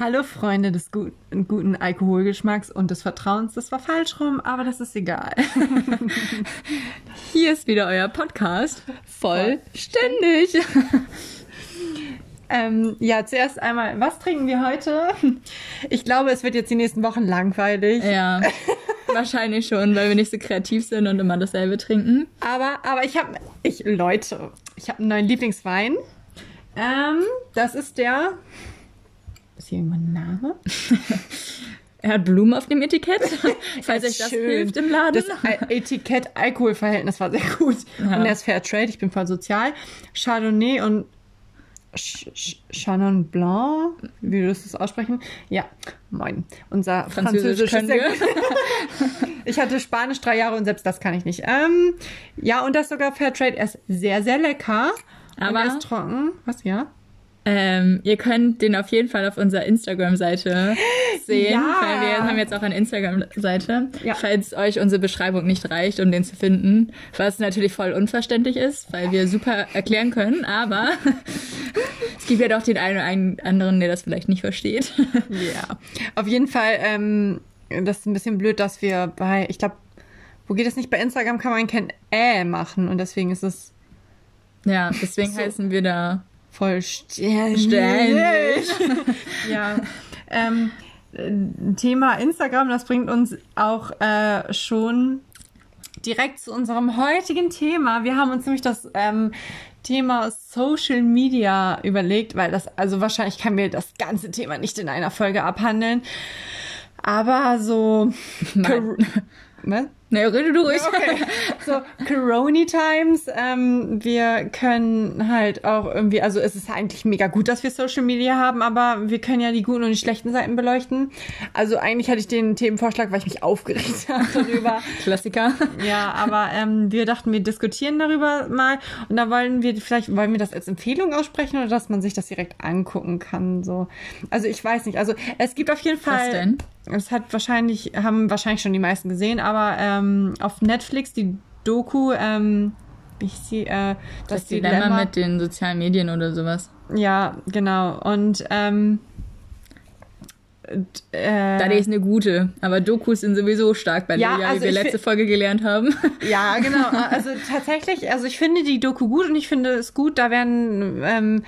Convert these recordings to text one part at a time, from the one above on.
Hallo Freunde des guten, guten Alkoholgeschmacks und des Vertrauens. Das war falsch rum, aber das ist egal. Hier ist wieder euer Podcast. Vollständig. ähm, ja, zuerst einmal, was trinken wir heute? Ich glaube, es wird jetzt die nächsten Wochen langweilig. Ja. Wahrscheinlich schon, weil wir nicht so kreativ sind und immer dasselbe trinken. Aber, aber ich habe, ich, Leute, ich habe einen neuen Lieblingswein. Ähm, das ist der ist hier ein Name? er hat Blumen auf dem Etikett, falls euch das schön. hilft im Laden. Das Etikett-Alkoholverhältnis war sehr gut. Ja. Und er ist Fair Trade, ich bin voll sozial. Chardonnay und Chenin Blanc, wie würdest du das aussprechen? Ja, moin. Unser Französisch, Französisch Ich hatte Spanisch drei Jahre und selbst das kann ich nicht. Ähm, ja, und das sogar Fairtrade. Er ist sehr, sehr lecker. Aber er ist trocken. Was, ja? Ähm, ihr könnt den auf jeden Fall auf unserer Instagram-Seite sehen, ja. weil wir haben jetzt auch eine Instagram-Seite, ja. falls euch unsere Beschreibung nicht reicht, um den zu finden, was natürlich voll unverständlich ist, weil wir super erklären können, aber es gibt ja doch den einen oder anderen, der das vielleicht nicht versteht. Ja, auf jeden Fall, ähm, das ist ein bisschen blöd, dass wir bei, ich glaube, wo geht es nicht? Bei Instagram kann man kein Äh machen und deswegen ist es ja, deswegen so. heißen wir da vollständig. ja. Ähm, Thema Instagram, das bringt uns auch äh, schon direkt zu unserem heutigen Thema. Wir haben uns nämlich das ähm, Thema Social Media überlegt, weil das, also wahrscheinlich kann mir das ganze Thema nicht in einer Folge abhandeln. Aber so. Ne? Ne, rede du ruhig. Okay. So, Corona Times. Ähm, wir können halt auch irgendwie, also es ist eigentlich mega gut, dass wir Social Media haben, aber wir können ja die guten und die schlechten Seiten beleuchten. Also eigentlich hatte ich den Themenvorschlag, weil ich mich aufgeregt habe darüber. Klassiker. Ja, aber ähm, wir dachten, wir diskutieren darüber mal und da wollen wir vielleicht, wollen wir das als Empfehlung aussprechen oder dass man sich das direkt angucken kann. So. Also ich weiß nicht. Also es gibt auf jeden Fall. Was denn? Es hat wahrscheinlich, haben wahrscheinlich schon die meisten gesehen, aber ähm, auf Netflix die Doku, ähm, ich sehe, äh, das, das Dilemma, Dilemma mit den sozialen Medien oder sowas. Ja, genau. Und ähm, äh, da ist eine gute, aber Dokus sind sowieso stark bei ja, Lydia, also wie wir letzte Folge gelernt haben. Ja, genau. Also tatsächlich, also ich finde die Doku gut und ich finde es gut, da werden ähm,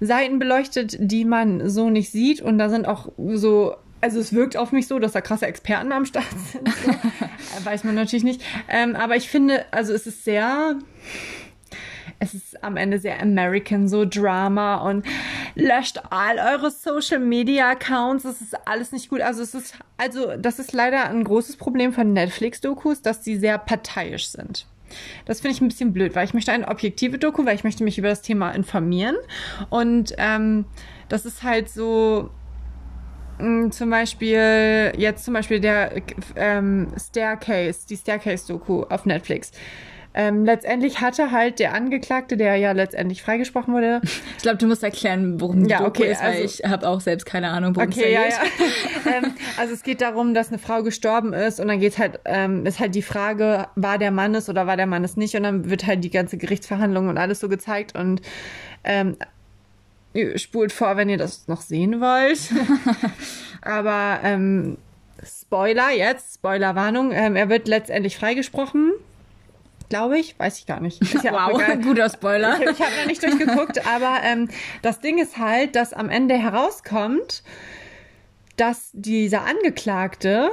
Seiten beleuchtet, die man so nicht sieht und da sind auch so also es wirkt auf mich so, dass da krasse Experten am Start sind. So. Weiß man natürlich nicht. Ähm, aber ich finde, also es ist sehr, es ist am Ende sehr American, so Drama und löscht all eure Social Media Accounts. Es ist alles nicht gut. Also es ist, also das ist leider ein großes Problem von Netflix-Dokus, dass sie sehr parteiisch sind. Das finde ich ein bisschen blöd, weil ich möchte eine objektive Doku, weil ich möchte mich über das Thema informieren. Und ähm, das ist halt so, zum Beispiel, jetzt zum Beispiel der ähm, Staircase, die Staircase-Doku auf Netflix. Ähm, letztendlich hatte halt der Angeklagte, der ja letztendlich freigesprochen wurde. Ich glaube, du musst erklären, worum die ja, Doku okay, ist, weil also, ich habe auch selbst keine Ahnung, worum okay, es ja, geht. Ja. ähm, also es geht darum, dass eine Frau gestorben ist und dann geht halt, ähm, ist halt die Frage, war der Mann es oder war der Mann es nicht und dann wird halt die ganze Gerichtsverhandlung und alles so gezeigt und ähm, spult vor, wenn ihr das noch sehen wollt. Aber ähm, Spoiler jetzt, Spoilerwarnung, ähm, er wird letztendlich freigesprochen. Glaube ich, weiß ich gar nicht. Ist ja wow, guter Spoiler. Ich, ich habe noch nicht durchgeguckt, aber ähm, das Ding ist halt, dass am Ende herauskommt, dass dieser Angeklagte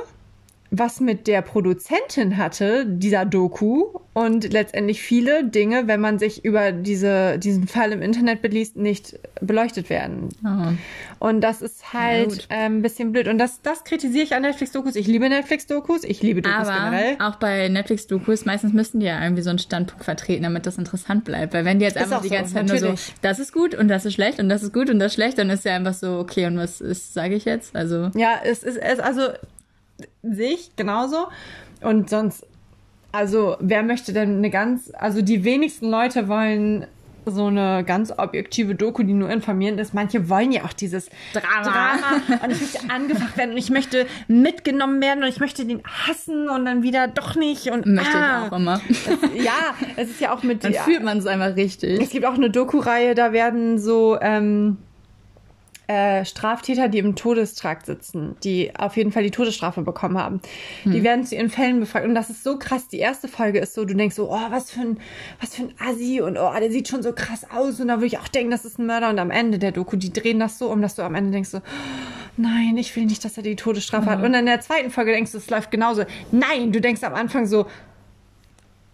was mit der Produzentin hatte, dieser Doku, und letztendlich viele Dinge, wenn man sich über diese, diesen Fall im Internet beliest, nicht beleuchtet werden. Aha. Und das ist halt äh, ein bisschen blöd. Und das, das kritisiere ich an Netflix-Dokus. Ich liebe Netflix-Dokus, ich liebe Dokus Aber generell. Auch bei Netflix-Dokus, meistens müssen die ja irgendwie so einen Standpunkt vertreten, damit das interessant bleibt. Weil wenn die jetzt einfach die ganze so, Zeit natürlich. nur so, das ist gut und das ist schlecht und das ist gut und das ist schlecht, dann ist ja einfach so, okay, und was ist, sage ich jetzt? Also. Ja, es ist, es, also sehe ich genauso. Und sonst, also wer möchte denn eine ganz, also die wenigsten Leute wollen so eine ganz objektive Doku, die nur informierend ist. Manche wollen ja auch dieses Drama. Drama und ich möchte angefacht werden und ich möchte mitgenommen werden und ich möchte den hassen und dann wieder doch nicht und möchte ah, ich auch immer. Es, ja, es ist ja auch mit dann ja, fühlt man es einfach richtig. Es gibt auch eine Doku-Reihe, da werden so ähm, äh, Straftäter, die im Todestrakt sitzen, die auf jeden Fall die Todesstrafe bekommen haben. Hm. Die werden zu ihren Fällen befragt. Und das ist so krass. Die erste Folge ist so, du denkst so, oh, was für ein, was für ein Assi und oh, der sieht schon so krass aus. Und da würde ich auch denken, das ist ein Mörder. Und am Ende der Doku, die drehen das so um, dass du am Ende denkst so, nein, ich will nicht, dass er die Todesstrafe mhm. hat. Und in der zweiten Folge denkst du, es läuft genauso. Nein, du denkst am Anfang so,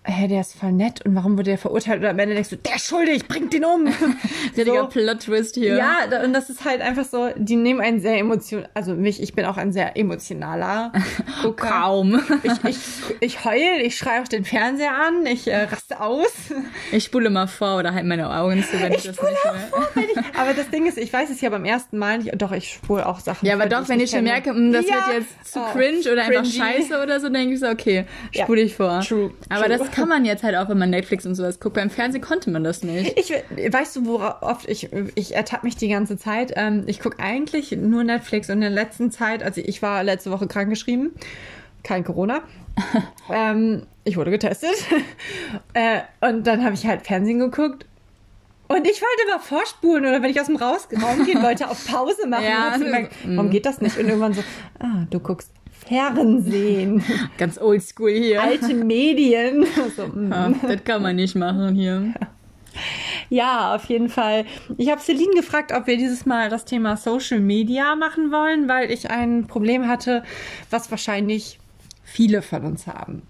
hä, der ist voll nett und warum wurde der verurteilt? Oder am Ende denkst du, der ist schuldig, bringt ihn um. Richtiger so. Plot-Twist hier. Ja, und das ist halt einfach so, die nehmen einen sehr emotional, also mich, ich bin auch ein sehr emotionaler Gucker. Kaum. Ich, ich, ich heul, ich schreie auch den Fernseher an, ich äh, raste aus. Ich spule mal vor oder halt meine Augen zu, wenn ich, ich das nicht mehr... Vor, ich, aber das Ding ist, ich weiß es ja beim ersten Mal nicht, doch, ich spule auch Sachen. Ja, aber doch, wenn ich schon merke, hm, das ja. wird jetzt zu oh, cringe oder cringy. einfach scheiße oder so, denke ich so, okay, spule ja. ich vor. True. Aber True. das kann man jetzt halt auch, wenn man Netflix und sowas guckt. Beim Fernsehen konnte man das nicht. Ich, weißt du, worauf oft ich, ich ertappe mich die ganze Zeit. Ähm, ich gucke eigentlich nur Netflix und in der letzten Zeit, also ich war letzte Woche krankgeschrieben, kein Corona. ähm, ich wurde getestet. äh, und dann habe ich halt Fernsehen geguckt und ich wollte immer vorspulen oder wenn ich aus dem Raus Raum gehen wollte, auf Pause machen. Ja, gemerkt, warum geht das nicht? Und irgendwann so, ah, du guckst Fernsehen. Ganz oldschool hier. Alte Medien. So, mm. ja, das kann man nicht machen hier. Ja, auf jeden Fall. Ich habe Celine gefragt, ob wir dieses Mal das Thema Social Media machen wollen, weil ich ein Problem hatte, was wahrscheinlich viele von uns haben.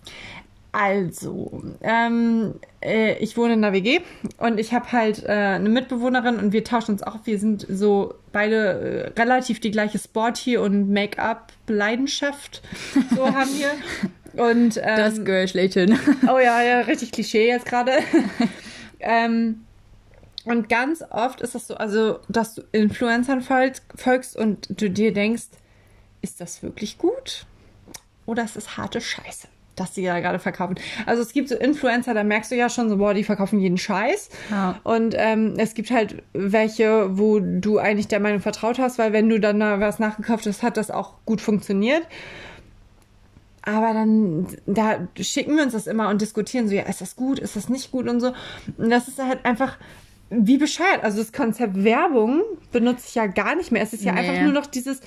Also, ähm, äh, ich wohne in der WG und ich habe halt äh, eine Mitbewohnerin und wir tauschen uns auch. Wir sind so beide äh, relativ die gleiche Sport hier und Make-up-Leidenschaft. So haben wir. Und, ähm, das Girl schlägt hin. Oh ja, ja, richtig Klischee jetzt gerade. ähm, und ganz oft ist das so, also, dass du Influencern folgst und du dir denkst, ist das wirklich gut? Oder ist das harte Scheiße? Dass die da gerade verkaufen. Also es gibt so Influencer, da merkst du ja schon so, boah, die verkaufen jeden Scheiß. Ja. Und ähm, es gibt halt welche, wo du eigentlich der Meinung vertraut hast, weil wenn du dann da was nachgekauft hast, hat das auch gut funktioniert. Aber dann, da schicken wir uns das immer und diskutieren so, ja, ist das gut, ist das nicht gut und so. Und das ist halt einfach wie bescheuert. Also das Konzept Werbung benutze ich ja gar nicht mehr. Es ist ja nee. einfach nur noch dieses,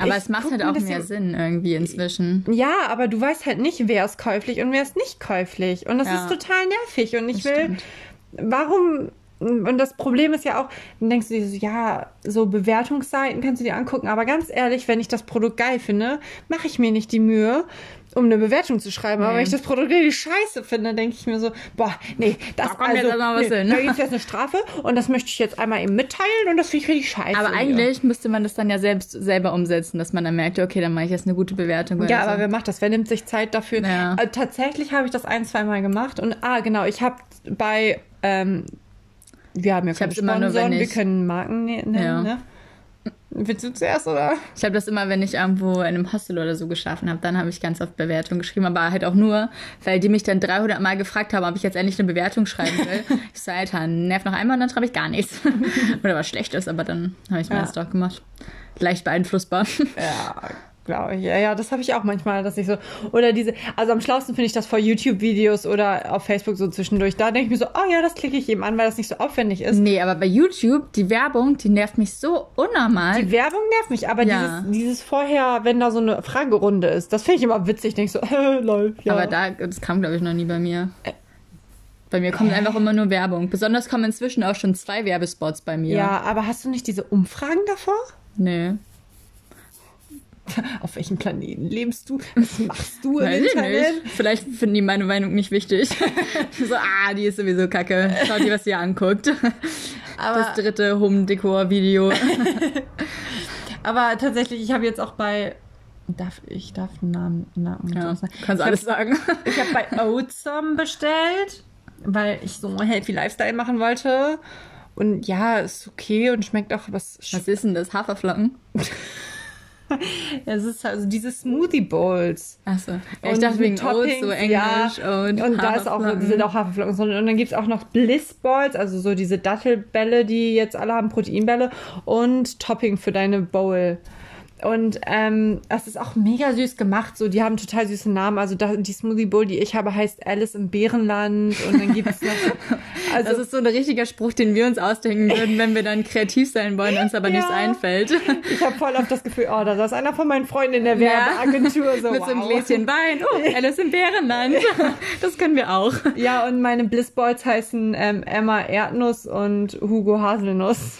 aber es macht halt auch mehr Sinn irgendwie inzwischen. Ja, aber du weißt halt nicht, wer ist käuflich und wer ist nicht käuflich. Und das ja. ist total nervig. Und ich das will, stimmt. warum und das Problem ist ja auch, dann denkst du dir so, ja, so Bewertungsseiten kannst du dir angucken, aber ganz ehrlich, wenn ich das Produkt geil finde, mache ich mir nicht die Mühe, um eine Bewertung zu schreiben. Nee. Aber wenn ich das Produkt richtig scheiße finde, denke ich mir so, boah, nee, das da kommt also, jetzt was nee, hin. Da gibt es jetzt eine Strafe und das möchte ich jetzt einmal eben mitteilen und das finde ich richtig scheiße. Aber eigentlich müsste man das dann ja selbst selber umsetzen, dass man dann merkt, okay, dann mache ich jetzt eine gute Bewertung. Ja, aber so. wer macht das? Wer nimmt sich Zeit dafür? Ja. Also, tatsächlich habe ich das ein, zwei Mal gemacht und ah, genau, ich habe bei ähm, wir haben ja keine Sponsoren, wir können Marken nennen, ja. ne? Willst du zuerst, oder? Ich habe das immer, wenn ich irgendwo in einem Hostel oder so geschlafen habe, dann habe ich ganz oft Bewertungen geschrieben, aber halt auch nur, weil die mich dann 300 Mal gefragt haben, ob ich jetzt endlich eine Bewertung schreiben will. ich so, Alter, nerv noch einmal und dann schreibe ich gar nichts. oder was schlecht ist, aber dann habe ich ja. meins doch gemacht. Leicht beeinflussbar. ja, glaube ich. Ja, ja, das habe ich auch manchmal, dass ich so. Oder diese, also am schlausten finde ich das vor YouTube-Videos oder auf Facebook so zwischendurch. Da denke ich mir so, oh ja, das klicke ich eben an, weil das nicht so aufwendig ist. Nee, aber bei YouTube, die Werbung, die nervt mich so unnormal. Die Werbung nervt mich, aber ja. dieses, dieses vorher, wenn da so eine Fragerunde ist, das finde ich immer witzig. Denke ich so, äh, läuft, ja. Aber da, das kam, glaube ich, noch nie bei mir. Äh. Bei mir kommt einfach immer nur Werbung. Besonders kommen inzwischen auch schon zwei Werbespots bei mir. Ja, aber hast du nicht diese Umfragen davor? Nee. Auf welchem Planeten lebst du? Was machst du im Internet? Nicht. Vielleicht finden die meine Meinung nicht wichtig. so, ah, die ist sowieso kacke. Schaut die, was sie anguckt. Aber das dritte Home-Decor-Video. Aber tatsächlich, ich habe jetzt auch bei Darf ich darf einen Namen, Namen ja, kannst alles hab, sagen. Ich habe bei Oatsome bestellt, weil ich so einen healthy Lifestyle machen wollte. Und ja, ist okay und schmeckt auch was. Was ist denn das? Haferflocken? es ist also diese Smoothie Bowls. Achso. Ja, ich dachte wegen Toppings, so Englisch ja. und Und da ist auch, sind auch Haferflocken. Und dann gibt es auch noch Bliss Balls, also so diese Dattelbälle, die jetzt alle haben, Proteinbälle und Topping für deine Bowl. Und ähm, das ist auch mega süß gemacht. So, die haben total süße Namen. Also da, die Smoothie Bowl, die ich habe, heißt Alice im Bärenland. Und dann gibt es noch. Also das ist so ein richtiger Spruch, den wir uns ausdenken würden, wenn wir dann kreativ sein wollen, uns aber ja. nichts einfällt. Ich habe voll oft das Gefühl, oh, da ist einer von meinen Freunden in der Werbeagentur. So, Mit wow. so einem Gläschen Wein. Oh, Alice im Bärenland. Das können wir auch. Ja, und meine Bliss Balls heißen ähm, Emma Erdnuss und Hugo Haselnuss.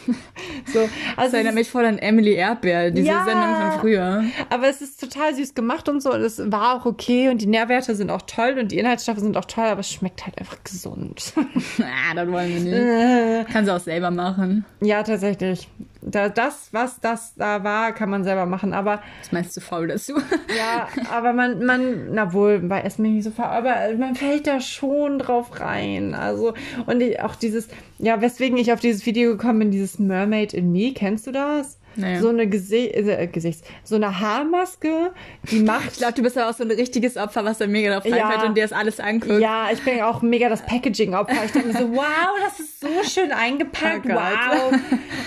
So, also das erinnert mich voll an Emily Erdbeer, diese ja, Sendung von früher. Aber es ist total süß gemacht und so und es war auch okay und die Nährwerte sind auch toll und die Inhaltsstoffe sind auch toll, aber es schmeckt halt einfach gesund. ah, das wollen wir nicht. Kannst du auch selber machen. Ja, tatsächlich. Da, das, was das da war, kann man selber machen, aber. Was meinst du faul dazu? ja, aber man, man, na wohl, bei Essen bin ich nicht so faul, aber man fällt da schon drauf rein. Also, und auch dieses, ja, weswegen ich auf dieses Video gekommen bin, dieses Mermaid in Me, kennst du das? Naja. So eine Gesi äh, Gesichts, so eine Haarmaske, die macht. ich glaube, du bist ja auch so ein richtiges Opfer, was dann mega drauf reinfällt ja. und dir das alles anguckt. Ja, ich bin auch mega das Packaging-Opfer. Ich denke mir so, wow, das ist so schön eingepackt, oh wow.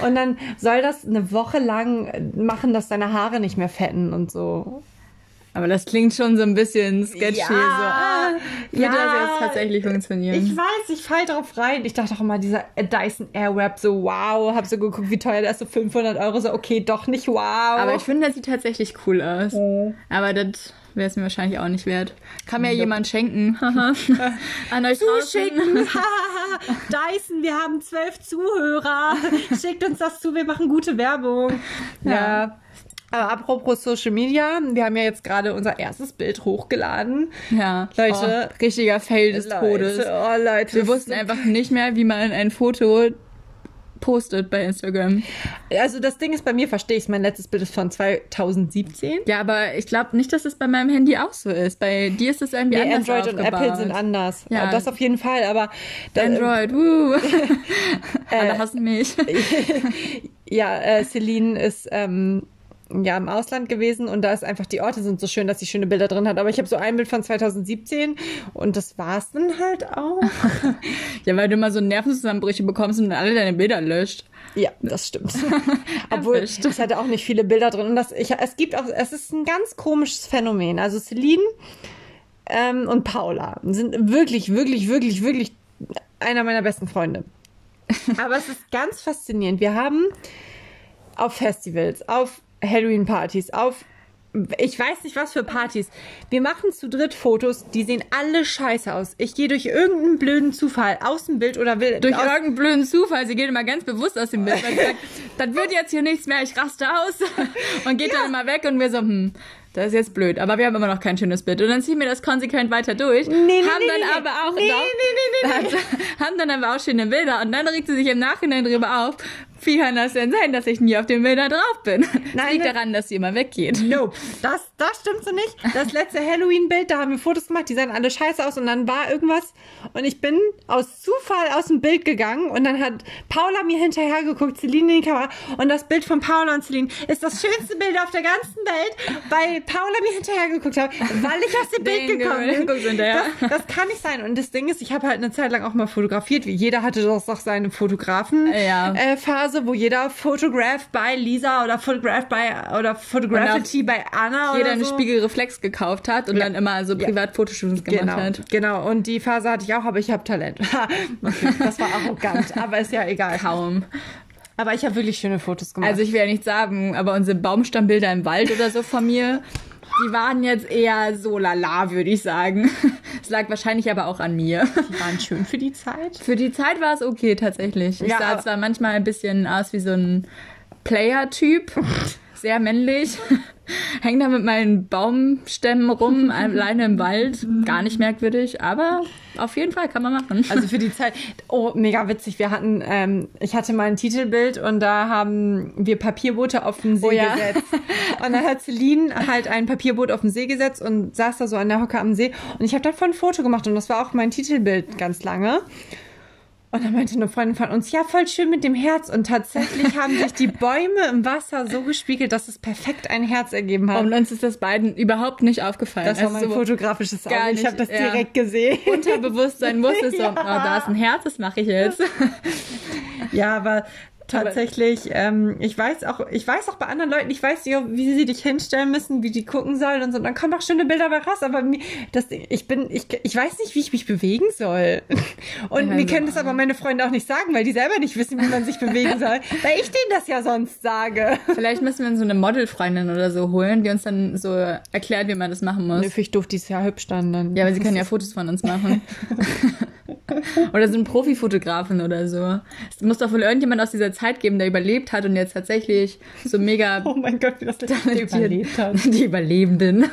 Und dann soll das eine Woche lang machen, dass deine Haare nicht mehr fetten und so. Aber das klingt schon so ein bisschen sketchy. Ja, so, ah, wird ja, das jetzt tatsächlich funktionieren? Ich weiß, ich fall drauf rein. Ich dachte auch immer, dieser Dyson Airwrap, so wow, hab so geguckt, wie teuer der ist, so 500 Euro, so okay, doch nicht wow. Aber ich finde, das sieht tatsächlich cool aus. Oh. Aber das wäre es mir wahrscheinlich auch nicht wert. Kann mir ja jemand schenken. An euch Zuschicken. Dyson, wir haben zwölf Zuhörer. Schickt uns das zu, wir machen gute Werbung. ja. ja. Aber apropos Social Media, wir haben ja jetzt gerade unser erstes Bild hochgeladen. Ja. Leute. Oh, richtiger Fail des Leute, Todes. Oh, Leute. Wir wussten einfach nicht mehr, wie man ein Foto postet bei Instagram. Also das Ding ist bei mir, verstehe ich Mein letztes Bild ist von 2017. Ja, aber ich glaube nicht, dass es bei meinem Handy auch so ist. Bei dir ist es irgendwie nee, anders Android aufgebaut. und Apple sind anders. Ja. Das auf jeden Fall, aber... Android, wuh. Alle hassen mich. ja, äh, Celine ist... Ähm, ja im Ausland gewesen und da ist einfach die Orte sind so schön, dass sie schöne Bilder drin hat. Aber ich habe so ein Bild von 2017 und das war's dann halt auch. ja, weil du immer so Nervenzusammenbrüche bekommst und alle deine Bilder löscht. Ja, das stimmt. Obwohl es hatte auch nicht viele Bilder drin und das ich es gibt auch es ist ein ganz komisches Phänomen. Also Celine ähm, und Paula sind wirklich wirklich wirklich wirklich einer meiner besten Freunde. Aber es ist ganz faszinierend. Wir haben auf Festivals, auf Halloween-Partys, auf ich weiß nicht was für Partys. Wir machen zu dritt Fotos, die sehen alle scheiße aus. Ich gehe durch irgendeinen blöden Zufall aus dem Bild oder will. Durch irgendeinen blöden Zufall. Sie geht immer ganz bewusst aus dem Bild. Weil sie sagt, das wird jetzt hier nichts mehr, ich raste aus. Und geht ja. dann immer weg und wir so, hm, das ist jetzt blöd, aber wir haben immer noch kein schönes Bild. Und dann ziehen wir das konsequent weiter durch. Nee, nee, haben nee, dann nee, aber auch nee, doch, nee, nee, nee, nee. haben dann aber auch schöne Bilder und dann regt sie sich im Nachhinein drüber auf, wie kann das denn sein, dass ich nie auf den Bildern drauf bin? Das Nein, liegt daran, dass sie immer weggeht. Nope. Das, das stimmt so nicht. Das letzte Halloween-Bild, da haben wir Fotos gemacht, die sahen alle scheiße aus und dann war irgendwas und ich bin aus Zufall aus dem Bild gegangen und dann hat Paula mir hinterher geguckt, Celine in die Kamera und das Bild von Paula und Celine ist das schönste Bild auf der ganzen Welt, weil Paula mir hinterher geguckt hat, weil ich aus dem Bild gekommen bin. Das, das, kann nicht sein. Und das Ding ist, ich habe halt eine Zeit lang auch mal fotografiert, wie jeder hatte doch seine Fotografen-Phase. Ja. Äh, Phase, wo jeder Photograph bei Lisa oder Photograph bei oder Photography bei Anna jeder oder so. eine Spiegelreflex gekauft hat und ja. dann immer so privat ja. Fotoshootings gemacht genau. hat. Genau, und die Phase hatte ich auch, aber ich habe Talent. das war arrogant, aber ist ja egal. Kaum. Aber ich habe wirklich schöne Fotos gemacht. Also ich will ja nicht sagen, aber unsere Baumstammbilder im Wald oder so von mir, die waren jetzt eher so lala, würde ich sagen. Es lag wahrscheinlich aber auch an mir. Die waren schön für die Zeit. Für die Zeit war es okay, tatsächlich. Ich ja, sah zwar manchmal ein bisschen aus wie so ein Player-Typ, sehr männlich. Häng da mit meinen Baumstämmen rum, alleine im Wald. Gar nicht merkwürdig, aber auf jeden Fall kann man machen. Also für die Zeit. Oh, mega witzig. Wir hatten, ähm, ich hatte mal ein Titelbild und da haben wir Papierboote auf den See oh, ja. gesetzt. Und dann hat Celine halt ein Papierboot auf den See gesetzt und saß da so an der Hocke am See. Und ich habe davon ein Foto gemacht und das war auch mein Titelbild ganz lange. Und dann meinte eine Freundin von uns, ja, voll schön mit dem Herz. Und tatsächlich haben sich die Bäume im Wasser so gespiegelt, dass es perfekt ein Herz ergeben hat. Und uns ist das beiden überhaupt nicht aufgefallen. Das war also mein so fotografisches Auge. Ich habe das ja. direkt gesehen. Unterbewusstsein wusste so, ja. oh, da ist ein Herz, das mache ich jetzt. ja, aber tatsächlich, ähm, ich weiß auch, ich weiß auch bei anderen Leuten, ich weiß ja, wie sie dich hinstellen müssen, wie die gucken sollen und so. Und dann kommen auch schöne Bilder bei raus, aber mir, das, ich bin, ich, ich weiß nicht, wie ich mich bewegen soll. Und ja, mir können das aber meine Freunde auch nicht sagen, weil die selber nicht wissen, wie man sich bewegen soll, weil ich denen das ja sonst sage. Vielleicht müssen wir so eine Modelfreundin oder so holen, die uns dann so erklärt, wie man das machen muss. Nö, ich doof, die ist ja hübsch dann. dann. Ja, aber sie können ja Fotos von uns machen. oder so ein Profifotografin oder so. Es muss doch wohl irgendjemand aus dieser Zeit geben, der überlebt hat und jetzt tatsächlich so mega. oh mein Gott, wie das der überlebt hat. Die Überlebenden.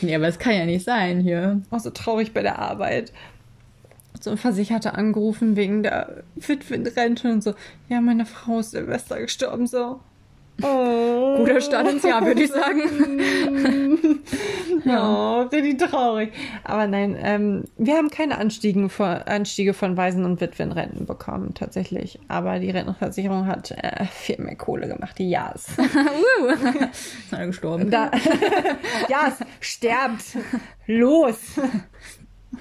nee, aber es kann ja nicht sein hier. Auch so traurig bei der Arbeit. So ein Versicherter angerufen wegen der Witwenrente und so. Ja, meine Frau ist Silvester gestorben, so. Oh. Guter Start ins Jahr, würde ich sagen. ja, oh, richtig traurig. Aber nein, ähm, wir haben keine Anstiege von, Anstiege von Waisen- und Witwenrenten bekommen, tatsächlich. Aber die Rentenversicherung hat äh, viel mehr Kohle gemacht. Jas. uh. Ist er gestorben? Da, Jas, sterbt. Los.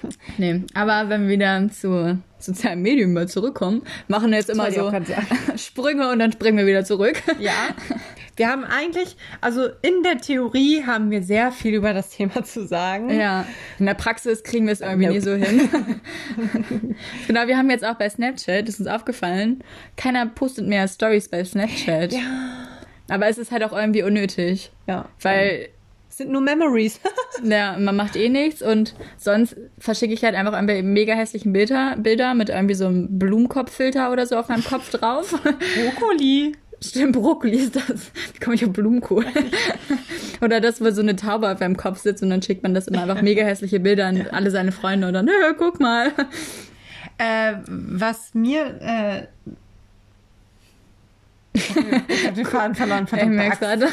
Nee, aber wenn wir wieder zu sozialen Medien mal zurückkommen, machen wir jetzt immer so Sprünge und dann springen wir wieder zurück. Ja. Wir haben eigentlich, also in der Theorie haben wir sehr viel über das Thema zu sagen. Ja. In der Praxis kriegen wir es irgendwie nope. nie so hin. genau, wir haben jetzt auch bei Snapchat, das ist uns aufgefallen, keiner postet mehr Stories bei Snapchat. Ja. Aber es ist halt auch irgendwie unnötig. Ja. Weil sind nur Memories. ja, man macht eh nichts und sonst verschicke ich halt einfach irgendwie mega hässlichen Bilder, Bilder mit irgendwie so einem Blumenkopffilter oder so auf meinem Kopf drauf. Brokkoli. Stimmt, Brokkoli ist das. Wie komme ich auf Blumenkohl? oder das, wo so eine Taube auf meinem Kopf sitzt und dann schickt man das immer einfach mega hässliche Bilder an alle seine Freunde und dann, nö, guck mal. Äh, was mir äh, ich habe den Faden verloren, verdammt. Gerade.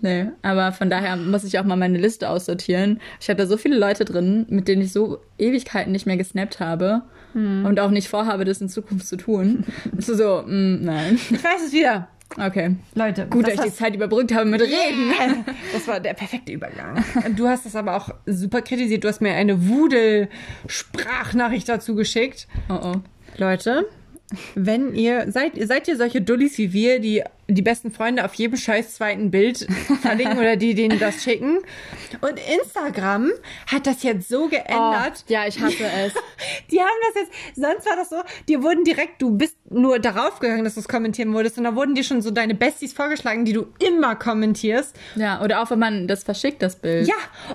Nee, aber von daher muss ich auch mal meine Liste aussortieren. Ich habe da so viele Leute drin, mit denen ich so Ewigkeiten nicht mehr gesnappt habe hm. und auch nicht vorhabe, das in Zukunft zu tun. so, so mh, mm, nein. Ich weiß es wieder. Okay. Leute, gut, dass ich die Zeit überbrückt habe mit Reden. Das war der perfekte Übergang. Du hast es aber auch super kritisiert. Du hast mir eine Wudel-Sprachnachricht dazu geschickt. Oh oh. Leute, wenn ihr seid, seid ihr solche Dullis wie wir, die die besten Freunde auf jedem scheiß zweiten Bild verlinken oder die denen das schicken. Und Instagram hat das jetzt so geändert. Oh, ja, ich hasse es. Die haben das jetzt, sonst war das so, dir wurden direkt, du bist nur darauf gegangen, dass du es kommentieren wolltest und da wurden dir schon so deine Besties vorgeschlagen, die du immer kommentierst. Ja, oder auch wenn man das verschickt, das Bild. Ja,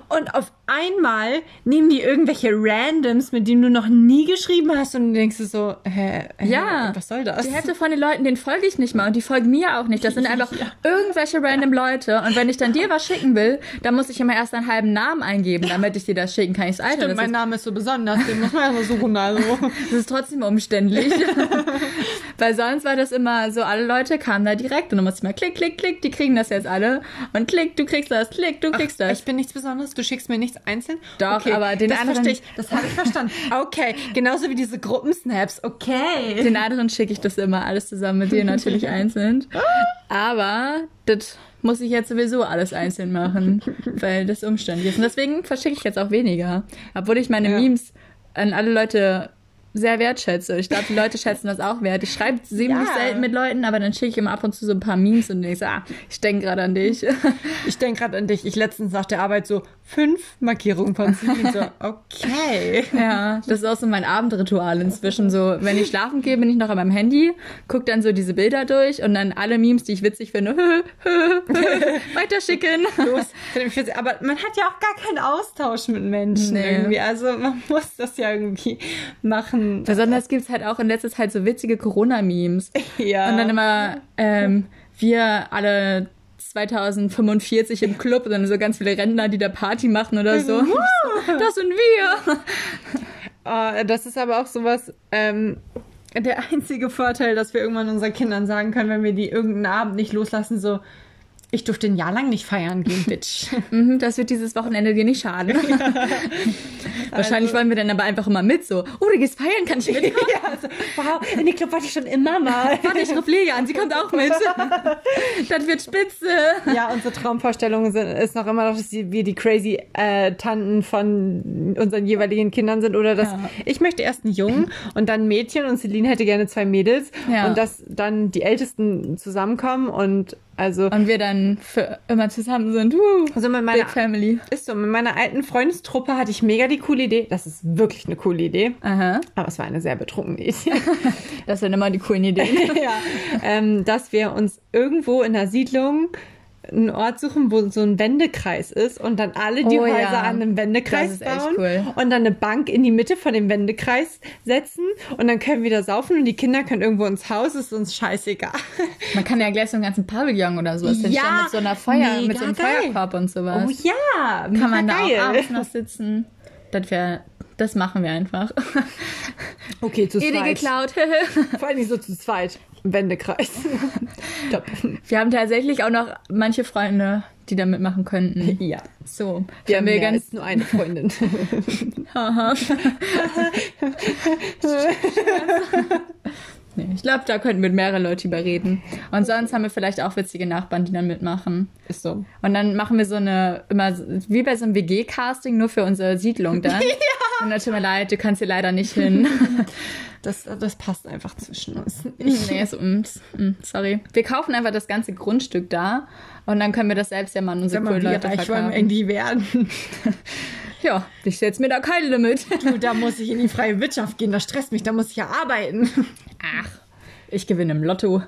und auf einmal nehmen die irgendwelche Randoms, mit denen du noch nie geschrieben hast und du denkst du so, hä, hä ja, was soll das? Die Hälfte von den Leuten, den folge ich nicht mal und die folgen mir auch nicht. Das sind einfach ja. irgendwelche random Leute und wenn ich dann dir was schicken will, dann muss ich immer erst einen halben Namen eingeben, damit ich dir das schicken kann. Ich Stimmt, mein ist, Name ist so besonders, den muss man so suchen. Also. das ist trotzdem umständlich. Weil sonst war das immer so, alle Leute kamen da direkt und dann musste mal klick, klick, klick, die kriegen das jetzt alle. Und klick, du kriegst das, klick, du kriegst Ach, das. Ich bin nichts Besonderes, du schickst mir nichts einzeln. Doch, okay, aber den das anderen... Verstehe ich, das habe ich verstanden. Okay, genauso wie diese Gruppensnaps, okay. Den anderen schicke ich das immer alles zusammen mit dir natürlich einzeln. Aber das muss ich jetzt sowieso alles einzeln machen, weil das umständlich ist. Und deswegen verschicke ich jetzt auch weniger. Obwohl ich meine ja. Memes an alle Leute sehr wertschätze. Ich glaube, die Leute schätzen das auch wert. Ich schreibe ziemlich ja. selten mit Leuten, aber dann schicke ich immer ab und zu so ein paar Memes und denke ah, ich denke gerade an dich. Ich denke gerade an dich. Ich letztens nach der Arbeit so fünf Markierungen von sieben. so, okay. Ja, das ist auch so mein Abendritual inzwischen. So, wenn ich schlafen gehe, bin ich noch an meinem Handy, gucke dann so diese Bilder durch und dann alle Memes, die ich witzig finde, weiterschicken. Los. Aber man hat ja auch gar keinen Austausch mit Menschen nee. irgendwie. Also man muss das ja irgendwie machen Besonders gibt es halt auch in letzter Zeit so witzige Corona-Memes. Ja. Und dann immer, ähm, wir alle 2045 im Club und dann so ganz viele Rentner, die da Party machen oder so. das sind wir. Oh, das ist aber auch sowas, ähm, der einzige Vorteil, dass wir irgendwann unseren Kindern sagen können, wenn wir die irgendeinen Abend nicht loslassen, so, Ich durfte ein Jahr lang nicht feiern gehen, Bitch. Mhm, das wird dieses Wochenende dir nicht schaden. Ja. Wahrscheinlich also. wollen wir dann aber einfach immer mit, so, oh, du gehst feiern, kann ich mit? ja, also, wow, in den Club wollte ich schon immer mal. Warte, ich rufe Lilia an, sie kommt auch mit. das wird spitze. Ja, unsere Traumvorstellung sind, ist noch immer noch, dass wir die crazy äh, Tanten von unseren jeweiligen Kindern sind oder dass ja. ich möchte erst einen Jungen und dann ein Mädchen und Celine hätte gerne zwei Mädels und dass dann die Ältesten zusammenkommen und also und wir dann für immer zusammen sind. Uh, also mit meiner Big Family. Ist so, mit meiner alten Freundestruppe hatte ich mega die coole Idee. Das ist wirklich eine coole Idee. Aha. Aber es war eine sehr betrunkene Idee. das sind immer die coolen Ideen. ja. Ähm, dass wir uns irgendwo in der Siedlung einen Ort suchen, wo so ein Wendekreis ist und dann alle die oh, Häuser ja. an einem Wendekreis bauen cool. und dann eine Bank in die Mitte von dem Wendekreis setzen und dann können wir da saufen und die Kinder können irgendwo ins Haus, ist uns scheißegal. Man kann ja gleich so einen ganzen Pavillon oder sowas ja, hinstellen mit so einer Feuer, mit so einem geil. Feuerkorb und sowas. Oh ja, kann man da geil. auch abends noch sitzen. Das wäre das machen wir einfach. Okay, zu Ede zweit. geklaut. Vor allem so zu zweit. Wendekreis. wir haben tatsächlich auch noch manche Freunde, die da mitmachen könnten. Ja. So. Wir haben ja ganz nur eine Freundin. Haha. nee, ich glaube, da könnten wir mehrere Leute überreden. Und sonst haben wir vielleicht auch witzige Nachbarn, die dann mitmachen. Ist so. Und dann machen wir so eine, immer wie bei so einem WG-Casting, nur für unsere Siedlung dann. ja. Dann tut mir leid, du kannst hier leider nicht hin. Das, das passt einfach zwischen uns. nee, so, mm, mm, sorry. Wir kaufen einfach das ganze Grundstück da und dann können wir das selbst ja mal an unsere coolen Leute verkaufen. wollen irgendwie werden. ja, ich setze mir da kein Limit. Du, da muss ich in die freie Wirtschaft gehen, das stresst mich, da muss ich ja arbeiten. Ach, ich gewinne im Lotto.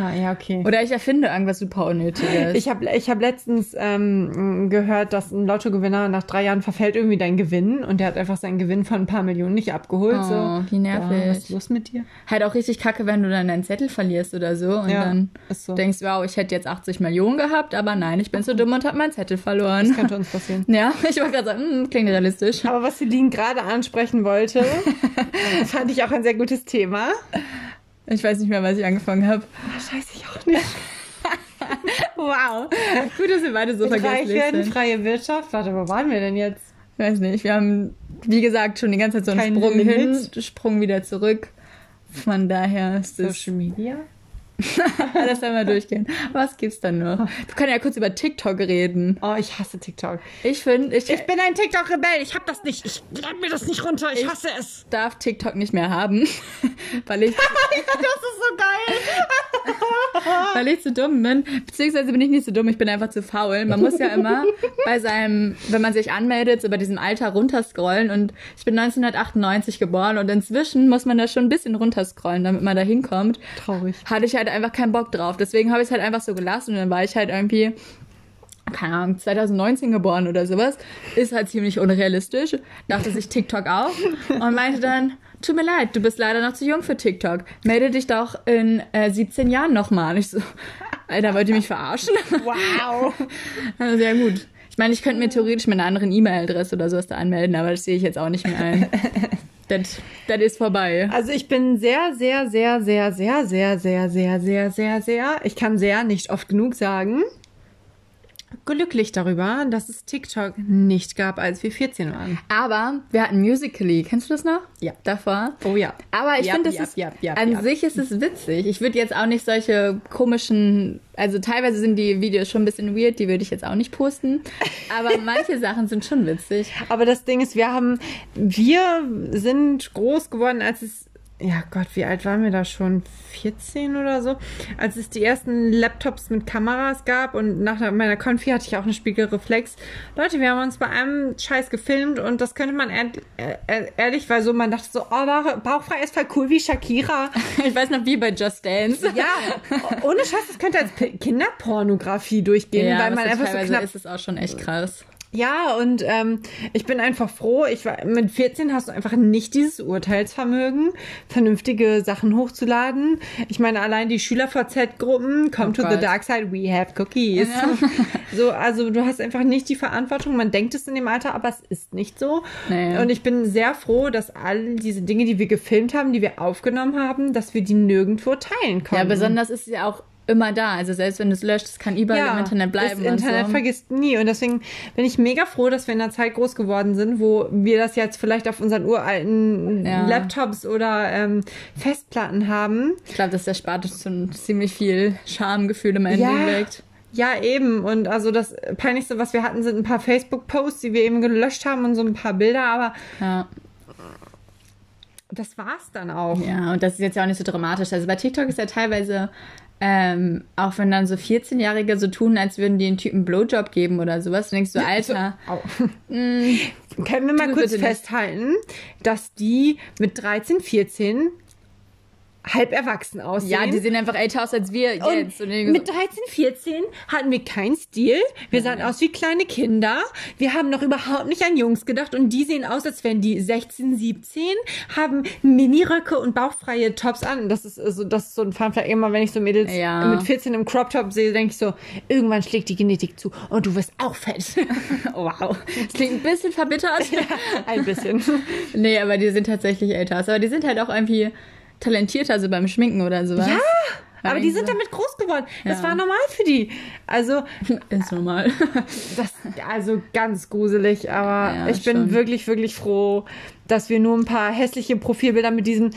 Ah, ja, okay. Oder ich erfinde irgendwas super Unnötiges. Ich habe ich hab letztens ähm, gehört, dass ein Lottogewinner nach drei Jahren verfällt irgendwie dein Gewinn und der hat einfach seinen Gewinn von ein paar Millionen nicht abgeholt. Oh, so. wie nervig. Ja, was ist los mit dir? Halt auch richtig kacke, wenn du dann deinen Zettel verlierst oder so und ja, dann so. denkst, wow, ich hätte jetzt 80 Millionen gehabt, aber nein, ich bin so dumm und habe meinen Zettel verloren. Das könnte uns passieren. Ja, ich wollte gerade sagen, mh, hm, klingt realistisch. Aber was Celine gerade ansprechen wollte, fand ich auch ein sehr gutes Thema. Ich weiß nicht mehr, was ich angefangen habe. Oh, scheiße, ich auch nicht. wow. Gut, dass wir beide so vergessen sind. freie Wirtschaft. Warte, wo waren wir denn jetzt? Ich weiß nicht. Wir haben, wie gesagt, schon die ganze Zeit so einen Kein Sprung Limit. hin, Sprung wieder zurück. Von daher ist es. Social Media? Lass einmal durchgehen. Was gibt's dann noch? Wir können ja kurz über TikTok reden. Oh, ich hasse TikTok. Ich finde, ich, ich bin ein TikTok-Rebell. Ich hab das nicht. Ich lade mir das nicht runter. Ich, ich hasse es. darf TikTok nicht mehr haben, weil ich. ja, das ist so geil. Weil ich zu dumm bin. Beziehungsweise bin ich nicht so dumm. Ich bin einfach zu faul. Man muss ja immer bei seinem, wenn man sich anmeldet, so bei diesem Alter runterscrollen. Und ich bin 1998 geboren und inzwischen muss man da schon ein bisschen runterscrollen, damit man da hinkommt. Traurig. Hatte ich halt halt einfach keinen Bock drauf. Deswegen habe ich es halt einfach so gelassen und dann war ich halt irgendwie keine Ahnung, 2019 geboren oder sowas, ist halt ziemlich unrealistisch. Dachte sich TikTok auch und meinte dann, tut mir leid, du bist leider noch zu jung für TikTok. Melde dich doch in äh, 17 Jahren nochmal. Ich so, Alter, wollt ihr mich verarschen? Wow. also, sehr gut. Ich meine, ich könnte mir theoretisch mit einer anderen E-Mail-Adresse oder sowas da anmelden, aber das sehe ich jetzt auch nicht mehr ein. Das, das ist vorbei. Also ich bin sehr, sehr, sehr, sehr, sehr, sehr, sehr, sehr, sehr, sehr, sehr, ich kann sehr nicht oft genug sagen, glücklich darüber, dass es TikTok nicht gab, als wir 14 waren. Aber wir hatten Musically. Kennst du das noch? Ja. Davor? Oh ja. Aber ich ja, finde, ja, ja, ja, an sich ist es witzig. Ich würde jetzt auch nicht solche komischen, also teilweise sind die Videos schon ein bisschen weird, die würde ich jetzt auch nicht posten. Aber manche Sachen sind schon witzig. Aber das Ding ist, wir haben, wir sind groß geworden, als es ja Gott, wie alt waren wir da schon? 14 oder so? Als es die ersten Laptops mit Kameras gab und nach meiner Konfi hatte ich auch eine Spiegelreflex. Leute, wir haben uns bei einem Scheiß gefilmt und das könnte man ehr ehr ehrlich, weil so man dachte so, oh, bauchfrei ist voll cool wie Shakira. Ich weiß noch, wie bei Just Dance. Ja, ohne Scheiß, das könnte als Kinderpornografie durchgehen, ja, weil man einfach so knapp... ist es auch schon echt krass. Ja, und ähm, ich bin einfach froh. Ich war mit 14 hast du einfach nicht dieses Urteilsvermögen, vernünftige Sachen hochzuladen. Ich meine, allein die Schüler-VZ-Gruppen, come oh to Gott. the dark side, we have cookies. Ja. so, also du hast einfach nicht die Verantwortung. Man denkt es in dem Alter, aber es ist nicht so. Naja. Und ich bin sehr froh, dass all diese Dinge, die wir gefilmt haben, die wir aufgenommen haben, dass wir die nirgendwo teilen können. Ja, besonders ist es ja auch immer da. Also selbst wenn du es löscht, es kann überall ja, im Internet bleiben. Das Internet so. vergisst nie. Und deswegen bin ich mega froh, dass wir in einer Zeit groß geworden sind, wo wir das jetzt vielleicht auf unseren uralten ja. Laptops oder ähm, Festplatten haben. Ich glaube, das erspart uns schon ziemlich viel Schamgefühl im Endeffekt. Ja. ja, eben. Und also das Peinlichste, was wir hatten, sind ein paar Facebook-Posts, die wir eben gelöscht haben und so ein paar Bilder, aber ja das war's dann auch. Ja, und das ist jetzt ja auch nicht so dramatisch. Also bei TikTok ist ja teilweise, ähm, auch wenn dann so 14-Jährige so tun, als würden die einen Typen Blowjob geben oder sowas, denkst du, Alter. So, mh, Können wir mal kurz festhalten, dass die mit 13, 14 halb erwachsen aussehen. Ja, die sehen einfach älter aus als wir jetzt. Und mit 13, 14 hatten wir keinen Stil. Wir sahen aus wie kleine Kinder. Wir haben noch überhaupt nicht an Jungs gedacht und die sehen aus, als wären die 16, 17, haben Miniröcke und bauchfreie Tops an. Das ist so, das ist so ein Funfact. Immer wenn ich so Mädels ja. mit 14 im Crop Top sehe, denke ich so, irgendwann schlägt die Genetik zu und du wirst auch fett. wow. Das klingt ein bisschen verbittert. ja, ein bisschen. nee, aber die sind tatsächlich älter aus. Aber die sind halt auch irgendwie talentierter, also beim Schminken oder sowas. Ja, aber die sind damit groß geworden. Das ja. war normal für die. Also. Ist normal. das, also ganz gruselig, aber ja, ich bin schon. wirklich, wirklich froh, dass wir nur ein paar hässliche Profilbilder mit diesen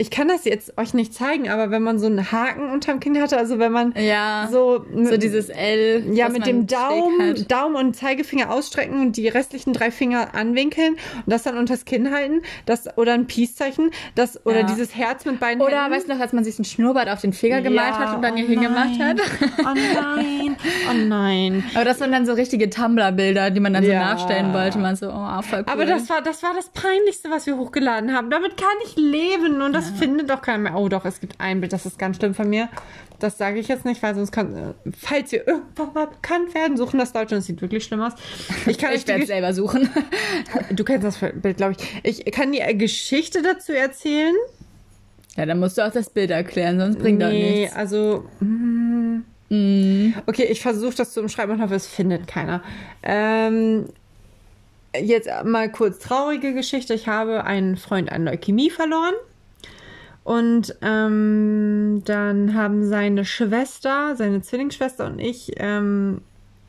ich kann das jetzt euch nicht zeigen, aber wenn man so einen Haken unterm Kinn hatte, also wenn man ja, so, so dieses L, ja, mit dem Daumen, Daumen und Zeigefinger ausstrecken und die restlichen drei Finger anwinkeln und das dann unters Kinn halten, das oder ein Peace-Zeichen, das oder ja. dieses Herz mit beiden Oder Händen. weißt du noch, als man sich ein Schnurrbart auf den Finger gemalt hat und dann oh hier hingemacht hat? Oh nein, oh nein. Aber das waren dann so richtige Tumblr-Bilder, die man dann so nachstellen wollte. Man so, oh, voll cool. Aber das war, das war das Peinlichste, was wir hochgeladen haben. Damit kann ich leben und das findet doch keiner mehr. Oh doch, es gibt ein Bild, das ist ganz schlimm von mir. Das sage ich jetzt nicht, weil sonst kann, äh, falls wir irgendwann mal bekannt werden, suchen das Deutsche. Das sieht wirklich schlimm aus. Ich kann ich werde selber suchen. Du kennst das Bild, glaube ich. Ich kann dir eine Geschichte dazu erzählen. Ja, dann musst du auch das Bild erklären, sonst bringt nee, das nichts. Nee, also. Mm, mm. Okay, ich versuche das zu umschreiben und hoffe, es findet keiner. Ähm, jetzt mal kurz traurige Geschichte. Ich habe einen Freund an Leukämie verloren. Und ähm, dann haben seine Schwester, seine Zwillingsschwester und ich ähm,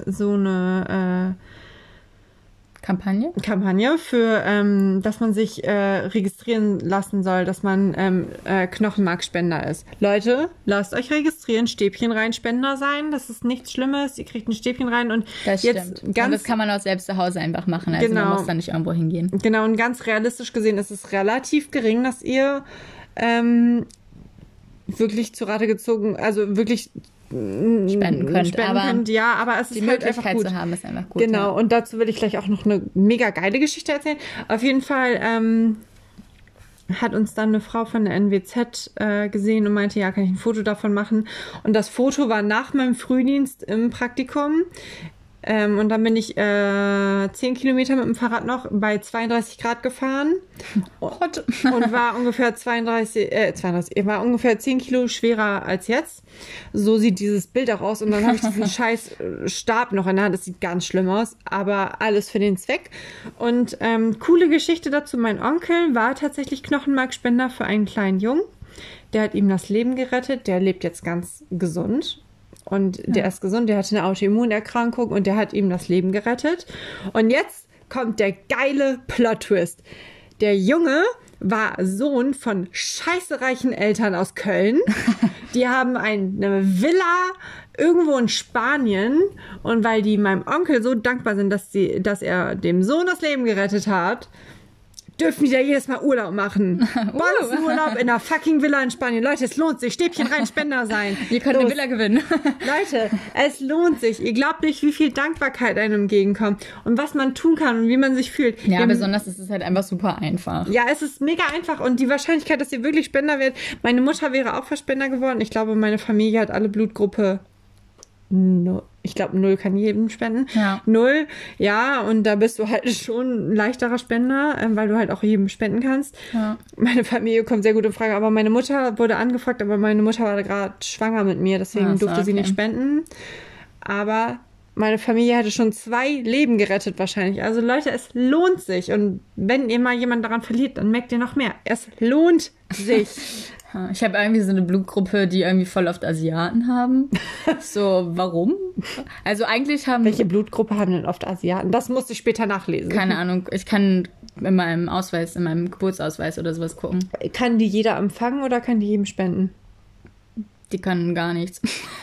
so eine äh, Kampagne? Kampagne für, ähm, dass man sich äh, registrieren lassen soll, dass man ähm, äh, Knochenmarkspender ist. Leute, lasst euch registrieren, Stäbchen rein Spender sein. Das ist nichts Schlimmes. Ihr kriegt ein Stäbchen rein und das jetzt stimmt. ganz. Und das kann man auch selbst zu Hause einfach machen. Also genau, man muss da nicht irgendwo hingehen. Genau, und ganz realistisch gesehen ist es relativ gering, dass ihr ähm, wirklich zu Rate gezogen, also wirklich spenden könnt. Spenden aber könnt, ja, aber es ist die halt Möglichkeit zu haben, ist einfach gut. Genau, ja. und dazu will ich gleich auch noch eine mega geile Geschichte erzählen. Auf jeden Fall ähm, hat uns dann eine Frau von der NWZ äh, gesehen und meinte, ja, kann ich ein Foto davon machen? Und das Foto war nach meinem Frühdienst im Praktikum ähm, und dann bin ich äh, 10 Kilometer mit dem Fahrrad noch bei 32 Grad gefahren und, und war ungefähr 32, äh, 32, war ungefähr 10 Kilo schwerer als jetzt. So sieht dieses Bild auch aus. Und dann habe ich diesen scheiß äh, Stab noch in der Hand. Das sieht ganz schlimm aus, aber alles für den Zweck. Und ähm, coole Geschichte dazu. Mein Onkel war tatsächlich Knochenmarkspender für einen kleinen Jungen. Der hat ihm das Leben gerettet. Der lebt jetzt ganz gesund und ja. der ist gesund, der hatte eine Autoimmunerkrankung und der hat ihm das Leben gerettet. Und jetzt kommt der geile Plot-Twist. Der Junge war Sohn von scheißereichen Eltern aus Köln. Die haben eine Villa irgendwo in Spanien und weil die meinem Onkel so dankbar sind, dass sie, dass er dem Sohn das Leben gerettet hat, dürfen die da jedes Mal Urlaub machen. Urlaub in einer fucking Villa in Spanien. Leute, es lohnt sich. Stäbchen rein, Spender sein. Ihr könnt Los. eine Villa gewinnen. Leute, es lohnt sich. Ihr glaubt nicht, wie viel Dankbarkeit einem entgegenkommt und was man tun kann und wie man sich fühlt. Ja, Wir besonders ist es halt einfach super einfach. Ja, es ist mega einfach und die Wahrscheinlichkeit, dass ihr wirklich Spender werdet. Meine Mutter wäre auch Verspender geworden. Ich glaube, meine Familie hat alle Blutgruppe No, ich glaube, null kann jedem spenden. Ja. Null, ja, und da bist du halt schon ein leichterer Spender, äh, weil du halt auch jedem spenden kannst. Ja. Meine Familie kommt sehr gut in Frage, aber meine Mutter wurde angefragt, aber meine Mutter war gerade schwanger mit mir, deswegen Ach, durfte okay. sie nicht spenden. Aber meine Familie hätte schon zwei Leben gerettet wahrscheinlich. Also Leute, es lohnt sich. Und wenn ihr mal jemanden daran verliert, dann merkt ihr noch mehr. Es lohnt sich. Ich habe irgendwie so eine Blutgruppe, die irgendwie voll oft Asiaten haben. So, warum? Also eigentlich haben. Welche Blutgruppe haben denn oft Asiaten? Das musste ich später nachlesen. Keine Ahnung. Ich kann in meinem Ausweis, in meinem Geburtsausweis oder sowas gucken. Kann die jeder empfangen oder kann die jedem spenden? Die kann gar nichts.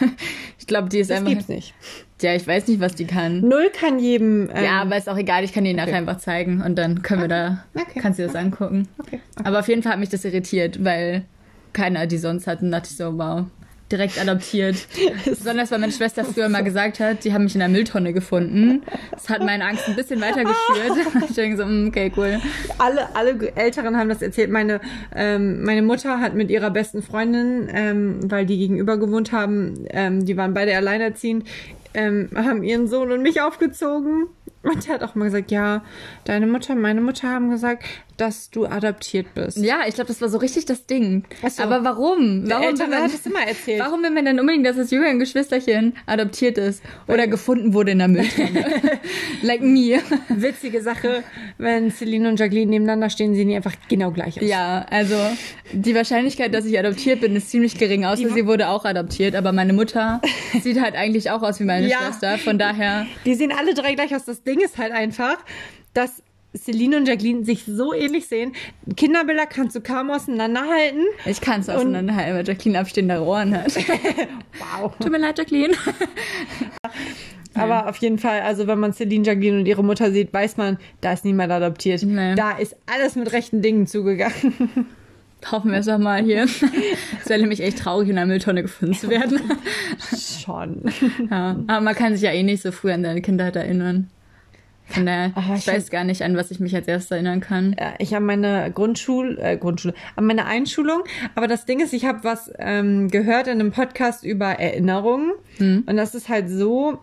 ich glaube, die ist das einfach. Gibt's nicht. Ja, ich weiß nicht, was die kann. Null kann jedem. Ähm, ja, aber ist auch egal. Ich kann die okay. nachher einfach zeigen und dann können okay. wir da. Okay. Kannst du das angucken. Okay. Aber auf jeden Fall hat mich das irritiert, weil keiner die sonst hatten. dachte ich so, wow direkt adoptiert. Besonders weil meine Schwester früher mal gesagt hat, die haben mich in der Mülltonne gefunden. Das hat meine Angst ein bisschen weitergeführt. ich denke so, mm, okay, cool. Alle, alle Älteren haben das erzählt. Meine, ähm, meine Mutter hat mit ihrer besten Freundin, ähm, weil die gegenüber gewohnt haben, ähm, die waren beide alleinerziehend, ähm, haben ihren Sohn und mich aufgezogen. Und der hat auch mal gesagt, ja, deine Mutter, meine Mutter haben gesagt, dass du adoptiert bist. Ja, ich glaube, das war so richtig das Ding. So. Aber warum? Warum Eltern hat es immer erzählt. Warum will man denn unbedingt, dass das jüngere Geschwisterchen adoptiert ist oder gefunden wurde in der Mülltonne? like me. Witzige Sache, wenn Celine und Jacqueline nebeneinander stehen, sehen die einfach genau gleich aus. Ja, also die Wahrscheinlichkeit, dass ich adoptiert bin, ist ziemlich gering, außer sie wurde auch adoptiert. Aber meine Mutter sieht halt eigentlich auch aus wie meine ja. Schwester. Von daher. Die sehen alle drei gleich aus. Das Ding ist halt einfach, dass Celine und Jacqueline sich so ähnlich sehen. Kinderbilder kannst du kaum auseinanderhalten. Ich kann es auseinanderhalten, weil Jacqueline abstehende Ohren hat. wow. Tut mir leid, Jacqueline. Aber ja. auf jeden Fall, also wenn man Celine, Jacqueline und ihre Mutter sieht, weiß man, da ist niemand adoptiert. Nee. Da ist alles mit rechten Dingen zugegangen. Hoffen wir es doch mal hier. Es wäre nämlich echt traurig, in einer Mülltonne gefunden zu werden. Schon. Ja, aber man kann sich ja eh nicht so früh an deine Kindheit erinnern. Von daher, oh, ich, ich weiß gar nicht, an was ich mich als erstes erinnern kann. Ich habe meine Grundschule, äh, Grundschule, an meine Einschulung. Aber das Ding ist, ich habe was ähm, gehört in einem Podcast über Erinnerungen. Hm. Und das ist halt so,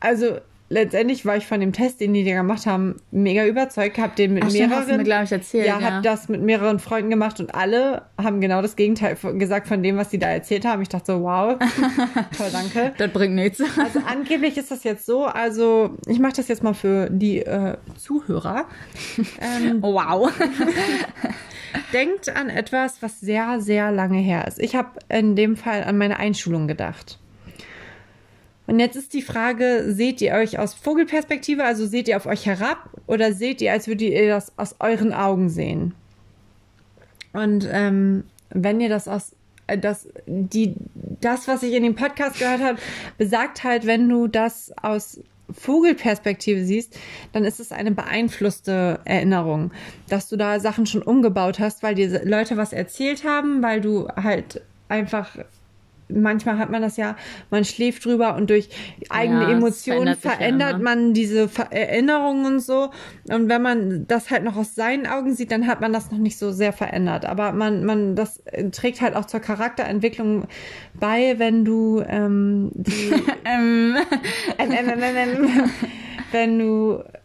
also letztendlich war ich von dem Test, den die da gemacht haben, mega überzeugt. Hab den mit Ach, mehreren, mir, glaube ich, erzählt. Ja, ja, hab das mit mehreren Freunden gemacht und alle haben genau das Gegenteil gesagt von dem, was die da erzählt haben. Ich dachte so, wow, toll, danke. das bringt nichts. Also angeblich ist das jetzt so. Also ich mache das jetzt mal für die äh, Zuhörer. Ähm, wow. denkt an etwas, was sehr, sehr lange her ist. Ich habe in dem Fall an meine Einschulung gedacht. Und jetzt ist die Frage, seht ihr euch aus Vogelperspektive, also seht ihr auf euch herab oder seht ihr, als würdet ihr das aus euren Augen sehen? Und ähm, wenn ihr das aus äh, das, die, das, was ich in dem Podcast gehört habe, besagt halt, wenn du das aus Vogelperspektive siehst, dann ist es eine beeinflusste Erinnerung, dass du da Sachen schon umgebaut hast, weil dir Leute was erzählt haben, weil du halt einfach manchmal hat man das ja, man schläft drüber und durch eigene ja, Emotionen verändert ja man diese Erinnerungen und so. Und wenn man das halt noch aus seinen Augen sieht, dann hat man das noch nicht so sehr verändert. Aber man, man, das trägt halt auch zur Charakterentwicklung bei, wenn du ähm, die, ähm, wenn du äh,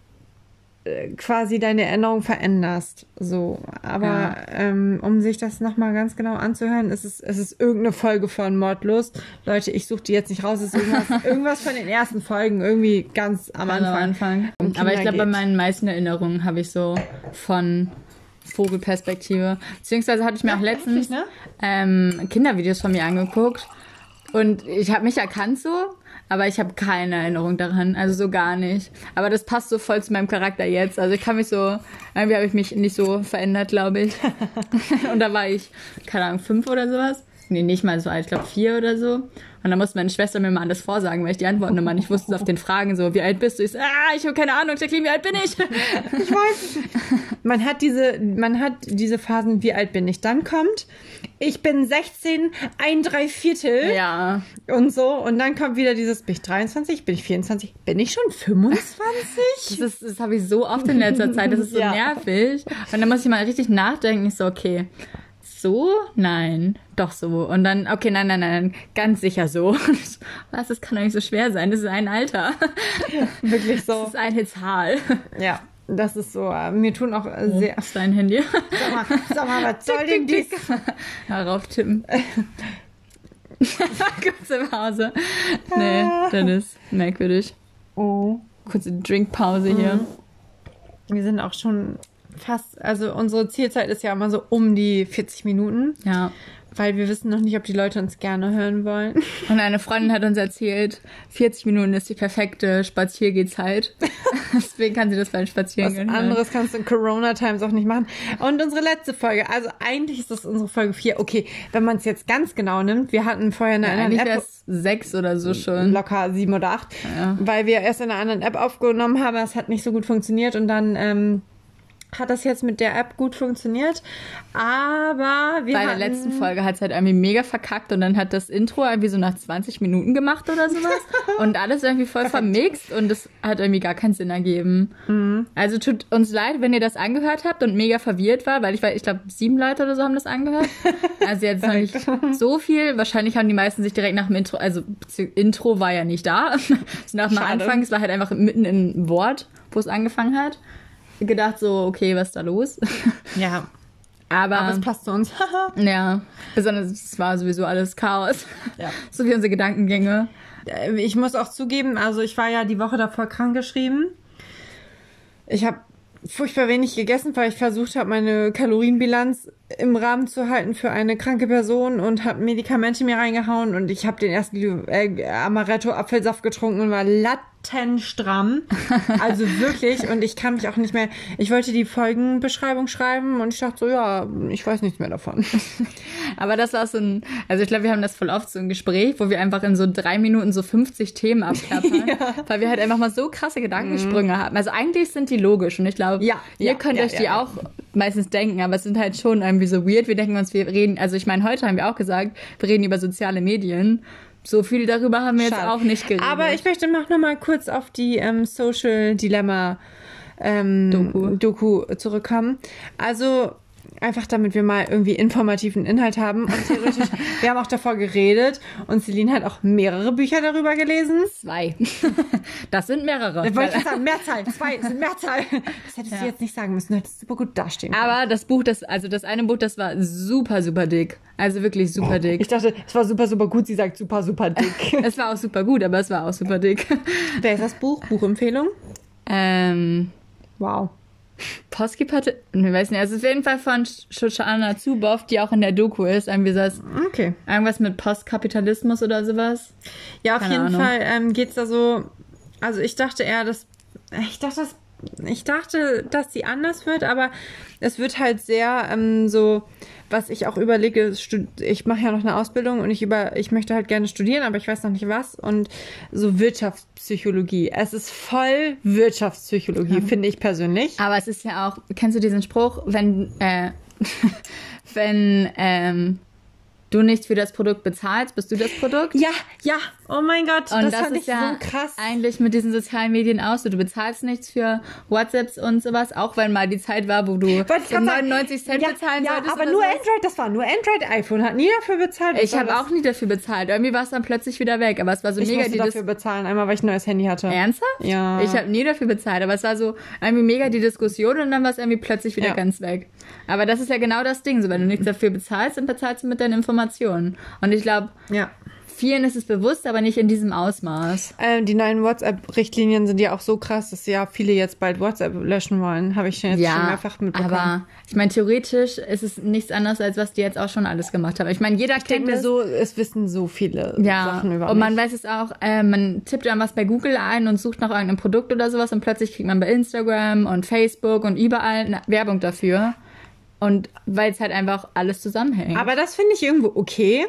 quasi deine Erinnerung veränderst. So, aber ja. ähm, um sich das nochmal ganz genau anzuhören, ist es, es ist irgendeine Folge von Mordlust. Leute, ich suche die jetzt nicht raus, es ist irgendwas, irgendwas von den ersten Folgen, irgendwie ganz am Anfang. Am Anfang. aber ich glaube, bei meinen meisten Erinnerungen habe ich so von Vogelperspektive. Beziehungsweise hatte ich mir ja, auch letztens ne? ähm, Kindervideos von mir angeguckt. Und ich habe mich erkannt so, aber ich habe keine Erinnerung daran, also so gar nicht. Aber das passt so voll zu meinem Charakter jetzt. Also ich kann mich so, irgendwie habe ich mich nicht so verändert, glaube ich. und da war ich, keine Ahnung, fünf oder sowas. Nee, nicht mal so alt, ich glaube vier oder so. Und dann musste meine Schwester mir mal alles vorsagen, weil ich die Antworten immer nicht wusste auf den Fragen so, wie alt bist du? Ich so, ah, ich habe keine Ahnung, Jacqueline, wie alt bin ich? ich weiß Man hat diese, man hat diese Phasen, wie alt bin ich? Dann kommt, ich bin 16, ein Dreiviertel. Ja. Und so. Und dann kommt wieder dieses, bin ich 23, bin ich 24, bin ich schon 25? Das, ist, das habe ich so oft in letzter Zeit, das ist so ja. nervig. Und dann muss ich mal richtig nachdenken, ich so, okay, so? Nein, doch so. Und dann, okay, nein, nein, nein, ganz sicher so. Was, das kann doch nicht so schwer sein. Das ist ein Alter. Wirklich so. Das ist eine Zahl. Ja. Das ist so, mir tun auch äh, sehr. Oh, ist dein Handy? Sag mal, sag mal was soll denn dies? Darauf tippen. Kurze Pause. Nee, das ist merkwürdig. Oh. Kurze Drinkpause mhm. hier. Wir sind auch schon fast, also unsere Zielzeit ist ja immer so um die 40 Minuten. Ja. Weil wir wissen noch nicht, ob die Leute uns gerne hören wollen. Und eine Freundin hat uns erzählt, 40 Minuten ist die perfekte Spaziergehzeit. Deswegen kann sie das beim Spazierengehen Was anderes kannst du in Corona-Times auch nicht machen. Und unsere letzte Folge, also eigentlich ist das unsere Folge 4. Okay, wenn man es jetzt ganz genau nimmt, wir hatten vorher eine ja, andere App. sechs oder so schon. Locker sieben oder acht. Ja. Weil wir erst in einer anderen App aufgenommen haben, das hat nicht so gut funktioniert und dann... Ähm, hat das jetzt mit der App gut funktioniert. Aber wir Bei der letzten Folge hat es halt irgendwie mega verkackt und dann hat das Intro irgendwie so nach 20 Minuten gemacht oder sowas. und alles irgendwie voll vermixt und es hat irgendwie gar keinen Sinn ergeben. Mhm. Also tut uns leid, wenn ihr das angehört habt und mega verwirrt war, weil ich war, ich glaube, sieben Leute oder so haben das angehört. Also jetzt noch nicht so viel. Wahrscheinlich haben die meisten sich direkt nach dem Intro, also Intro war ja nicht da. nach dem Schade. Anfang, es war halt einfach mitten im Wort, wo es angefangen hat gedacht, so, okay, was ist da los? Ja. Aber, Aber es passt zu uns. ja. Besonders, es war sowieso alles Chaos. Ja. So wie unsere Gedankengänge. Äh, ich muss auch zugeben, also ich war ja die Woche davor krankgeschrieben. Ich habe furchtbar wenig gegessen, weil ich versucht habe, meine Kalorienbilanz im Rahmen zu halten für eine kranke Person und habe Medikamente mir reingehauen und ich habe den ersten äh, Amaretto Apfelsaft getrunken und war latt stramm. Also wirklich. Und ich kann mich auch nicht mehr. Ich wollte die Folgenbeschreibung schreiben und ich dachte so, ja, ich weiß nichts mehr davon. Aber das war so ein, also ich glaube, wir haben das voll oft so ein Gespräch, wo wir einfach in so drei Minuten so 50 Themen abklappern. ja. Weil wir halt einfach mal so krasse Gedankensprünge mhm. haben. Also eigentlich sind die logisch und ich glaube, ja, ihr ja, könnt euch die auch meistens denken, aber es sind halt schon irgendwie so weird. Wir denken uns, wir reden, also ich meine, heute haben wir auch gesagt, wir reden über soziale Medien so viel darüber haben wir Schade. jetzt auch nicht geredet. Aber ich möchte noch, mal kurz auf die ähm, Social Dilemma ähm, Doku. Doku zurückkommen. Also Einfach damit wir mal irgendwie informativen Inhalt haben. Und theoretisch, wir haben auch davor geredet und Celine hat auch mehrere Bücher darüber gelesen. Zwei. Das sind mehrere. Da wollte ich sagen, Mehrzahl. Zwei sind Mehrzahl. Das hättest ja. du jetzt nicht sagen müssen. Du hättest super gut dastehen können. Aber das Buch, das, also das eine Buch, das war super, super dick. Also wirklich super dick. Ich dachte, es war super, super gut. Sie sagt super, super dick. es war auch super gut, aber es war auch super dick. Wer ist das Buch? Buchempfehlung? Ähm. Wow. Postkipatte, ne, weiß nicht, also es ist auf jeden Fall von Shoshana Zuboff, die auch in der Doku ist, irgendwie das, okay. irgendwas mit Postkapitalismus oder sowas. Ja, auf Keine jeden Ahnung. Fall ähm, geht's da so, also ich dachte eher, dass, ich dachte, das, ich dachte, dass sie anders wird, aber es wird halt sehr ähm, so, was ich auch überlege, ich mache ja noch eine Ausbildung und ich über, ich möchte halt gerne studieren, aber ich weiß noch nicht was. Und so Wirtschaftspsychologie. Es ist voll Wirtschaftspsychologie, ja. finde ich persönlich. Aber es ist ja auch, kennst du diesen Spruch, wenn, äh, wenn ähm, du nichts für das Produkt bezahlst, bist du das Produkt. Ja, ja, oh mein Gott, und das, das ist ja so krass. Eigentlich mit diesen sozialen Medien aus, du bezahlst nichts für WhatsApps und sowas, auch wenn mal die Zeit war, wo du 99 Cent ja, bezahlen ja, solltest. aber nur sowas. Android, das war nur Android iPhone, hat nie dafür bezahlt. Ich habe auch nie dafür bezahlt. Irgendwie war es dann plötzlich wieder weg, aber es war so ich mega. Ich musste dafür bezahlen, einmal weil ich ein neues Handy hatte. Ernsthaft? Ja. Ich habe nie dafür bezahlt, aber es war so irgendwie mega die Diskussion und dann war es irgendwie plötzlich wieder ja. ganz weg. Aber das ist ja genau das Ding, so wenn du nichts dafür bezahlst, dann bezahlst du mit deinen Informationen. Und ich glaube, ja. vielen ist es bewusst, aber nicht in diesem Ausmaß. Ähm, die neuen WhatsApp-Richtlinien sind ja auch so krass, dass ja viele jetzt bald WhatsApp löschen wollen. Habe ich jetzt ja, schon mehrfach mitbekommen. Aber ich meine, theoretisch ist es nichts anderes, als was die jetzt auch schon alles gemacht haben. Ich meine, jeder ich kennt es. so, es wissen so viele ja, Sachen über Und man mich. weiß es auch, äh, man tippt dann was bei Google ein und sucht nach irgendeinem Produkt oder sowas und plötzlich kriegt man bei Instagram und Facebook und überall Werbung dafür. Und weil es halt einfach alles zusammenhängt. Aber das finde ich irgendwo okay.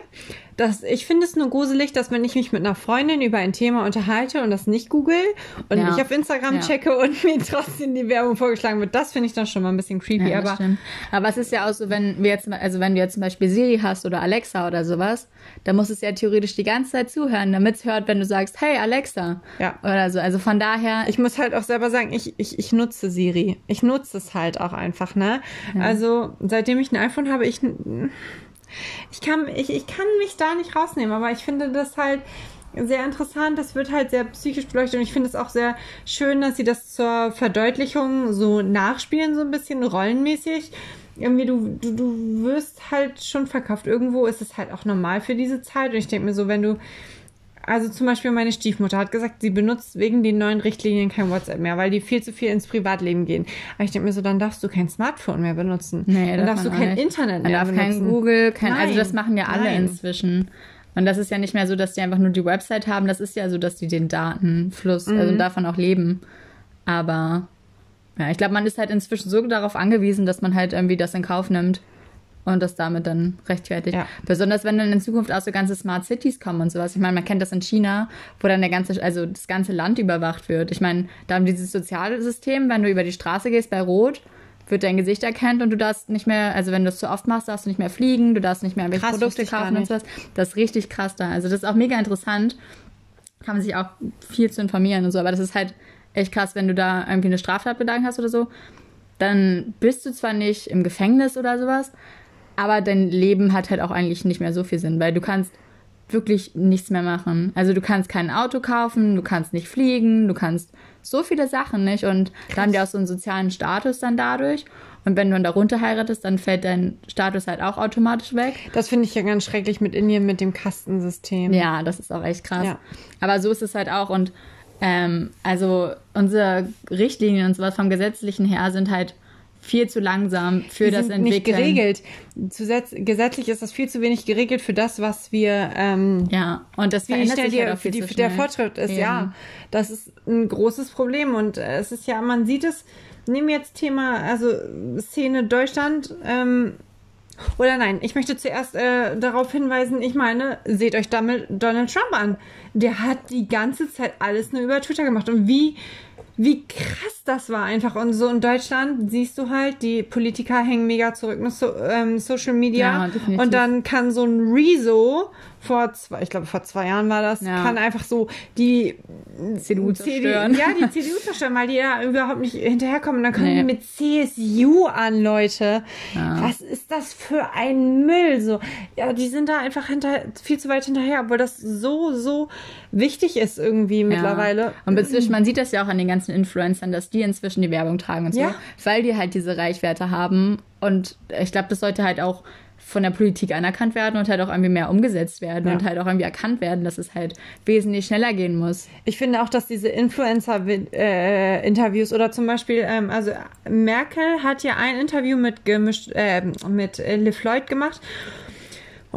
Das, ich finde es nur gruselig, dass wenn ich mich mit einer Freundin über ein Thema unterhalte und das nicht google und ja. ich auf Instagram ja. checke und mir trotzdem die Werbung vorgeschlagen wird, das finde ich dann schon mal ein bisschen creepy. Ja, aber, aber es ist ja auch so, wenn wir jetzt, also wenn du jetzt zum Beispiel Siri hast oder Alexa oder sowas, dann muss es ja theoretisch die ganze Zeit zuhören, damit es hört, wenn du sagst, hey Alexa. Ja. Oder so. Also von daher. Ich muss halt auch selber sagen, ich, ich, ich nutze Siri. Ich nutze es halt auch einfach, ne? Also seitdem ich ein iPhone habe, ich ich kann, ich, ich kann mich da nicht rausnehmen, aber ich finde das halt sehr interessant. Das wird halt sehr psychisch beleuchtet und ich finde es auch sehr schön, dass sie das zur Verdeutlichung so nachspielen, so ein bisschen rollenmäßig. Irgendwie, du, du, du wirst halt schon verkauft. Irgendwo ist es halt auch normal für diese Zeit. Und ich denke mir so, wenn du also zum Beispiel meine Stiefmutter hat gesagt, sie benutzt wegen den neuen Richtlinien kein WhatsApp mehr, weil die viel zu viel ins Privatleben gehen. Aber ich denke mir so, dann darfst du kein Smartphone mehr benutzen. Nee, dann darfst du kein. Internet mehr benutzen. Man darf kein Google, kein, Nein. also das machen ja alle Nein. inzwischen. Und das ist ja nicht mehr so, dass die einfach nur die Website haben. Das ist ja so, dass die den Datenfluss, also mhm. also davon auch leben. Aber ja, ich glaube, man ist halt inzwischen so darauf angewiesen, dass man halt irgendwie das in Kauf nimmt und das damit dann rechtfertigt. Ja. Besonders wenn dann in Zukunft auch so ganze Smart Cities kommen und sowas. Ich meine, man kennt das in China, wo dann der ganze, also das ganze Land überwacht wird. Ich meine, da haben dieses soziale System, wenn du über die Straße gehst bei Rot, wird dein Gesicht erkannt und du darfst nicht mehr, also wenn du es zu oft machst, darfst du nicht mehr fliegen, du darfst nicht mehr irgendwelche krass, Produkte kaufen und sowas. Das ist richtig krass da. Also das ist auch mega interessant. Kann man sich auch viel zu informieren und so, aber das ist halt echt krass, wenn du da irgendwie eine Straftat begangen hast oder so. Dann bist du zwar nicht im Gefängnis oder sowas, aber dein Leben hat halt auch eigentlich nicht mehr so viel Sinn, weil du kannst wirklich nichts mehr machen. Also du kannst kein Auto kaufen, du kannst nicht fliegen, du kannst so viele Sachen nicht und Krass. da haben die auch so einen sozialen Status dann dadurch. Und wenn du dann darunter heiratest, dann fällt dein Status halt auch automatisch weg. Das finde ich ja ganz schrecklich mit Indien, mit dem Kastensystem. Ja, das ist auch echt krass. Ja. Aber so ist es halt auch. Und ähm, also unsere Richtlinien und sowas vom Gesetzlichen her sind halt viel zu langsam für die das Entwickeln. Nicht geregelt. Zusätz gesetzlich ist das viel zu wenig geregelt für das, was wir. Ähm, ja, und das verändert sich halt auch viel die, Der Fortschritt ist, Eben. ja. Das ist ein großes Problem und es ist ja, man sieht es. Nehmen jetzt Thema, also Szene Deutschland. Ähm, oder nein, ich möchte zuerst äh, darauf hinweisen, ich meine, seht euch damit Donald Trump an. Der hat die ganze Zeit alles nur über Twitter gemacht. Und wie wie krass das war einfach. Und so in Deutschland siehst du halt, die Politiker hängen mega zurück mit so, ähm, Social Media. Ja, und dann kann so ein Rezo vor zwei, ich glaube vor zwei Jahren war das, ja. kann einfach so die CDU zerstören. ja, die CDU zerstören, weil die da überhaupt nicht hinterherkommen. Und dann kommen nee. die mit CSU an, Leute. Ja. Was ist das für ein Müll? So, ja, die sind da einfach hinter, viel zu weit hinterher, obwohl das so, so wichtig ist irgendwie ja. mittlerweile. Und inzwischen, man sieht das ja auch an den ganzen Influencern, dass die inzwischen die Werbung tragen und so, weil die halt diese Reichwerte haben. Und ich glaube, das sollte halt auch von der Politik anerkannt werden und halt auch irgendwie mehr umgesetzt werden ja. und halt auch irgendwie erkannt werden, dass es halt wesentlich schneller gehen muss. Ich finde auch, dass diese Influencer-Interviews äh, oder zum Beispiel, ähm, also Merkel hat ja ein Interview mit gemischt, äh, mit Le Floyd gemacht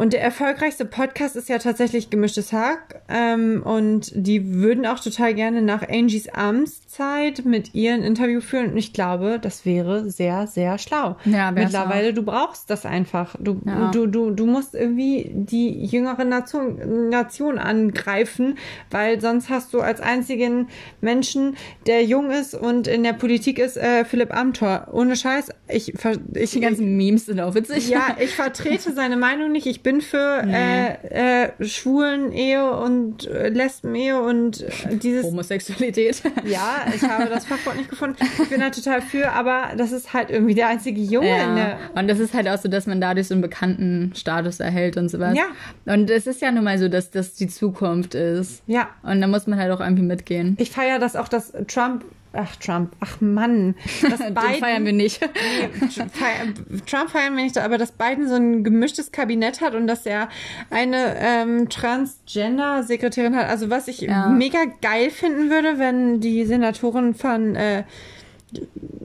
und der erfolgreichste Podcast ist ja tatsächlich Gemischtes Hack. Ähm, und die würden auch total gerne nach Angies Amtszeit mit ihr ein Interview führen. Und ich glaube, das wäre sehr, sehr schlau. Ja, Mittlerweile, auch. du brauchst das einfach. Du, ja. du, du, du musst irgendwie die jüngere Nation, Nation angreifen, weil sonst hast du als einzigen Menschen, der jung ist und in der Politik ist, äh, Philipp Amthor. Ohne Scheiß. Ich, ich, die ganzen Memes sind auch witzig. Ja, ich vertrete seine Meinung nicht. Ich bin bin für nee. äh, äh, schwulen Ehe und äh, Lesben-Ehe und dieses. Homosexualität. Ja, ich habe das Fachwort nicht gefunden. Ich bin da total für, aber das ist halt irgendwie der einzige Junge ja. der. Und das ist halt auch so, dass man dadurch so einen bekannten Status erhält und sowas. Ja. Und es ist ja nun mal so, dass das die Zukunft ist. Ja. Und da muss man halt auch irgendwie mitgehen. Ich feiere das auch, dass Trump Ach, Trump. Ach Mann. Das Biden, feiern wir nicht. Trump feiern wir nicht, aber dass Biden so ein gemischtes Kabinett hat und dass er eine ähm, Transgender-Sekretärin hat. Also was ich ja. mega geil finden würde, wenn die Senatorin von, äh,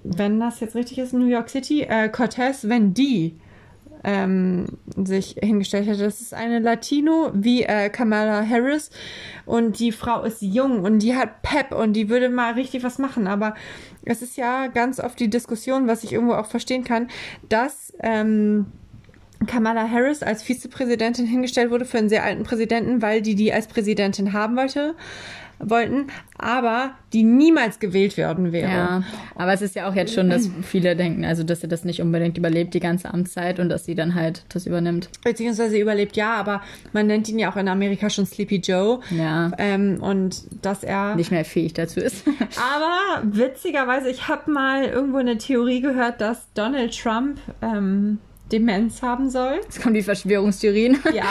wenn das jetzt richtig ist, New York City, äh, Cortez, wenn die ähm, sich hingestellt hätte. Das ist eine Latino wie äh, Kamala Harris und die Frau ist jung und die hat Pep und die würde mal richtig was machen. Aber es ist ja ganz oft die Diskussion, was ich irgendwo auch verstehen kann, dass ähm, Kamala Harris als Vizepräsidentin hingestellt wurde für einen sehr alten Präsidenten, weil die die als Präsidentin haben wollte wollten, aber die niemals gewählt werden wäre. Ja, aber es ist ja auch jetzt schon, dass viele denken, also dass sie das nicht unbedingt überlebt, die ganze Amtszeit und dass sie dann halt das übernimmt. Beziehungsweise überlebt, ja, aber man nennt ihn ja auch in Amerika schon Sleepy Joe. Ja. Ähm, und dass er nicht mehr fähig dazu ist. aber witzigerweise, ich habe mal irgendwo eine Theorie gehört, dass Donald Trump ähm, Demenz haben soll. Jetzt kommen die Verschwörungstheorien. Ja,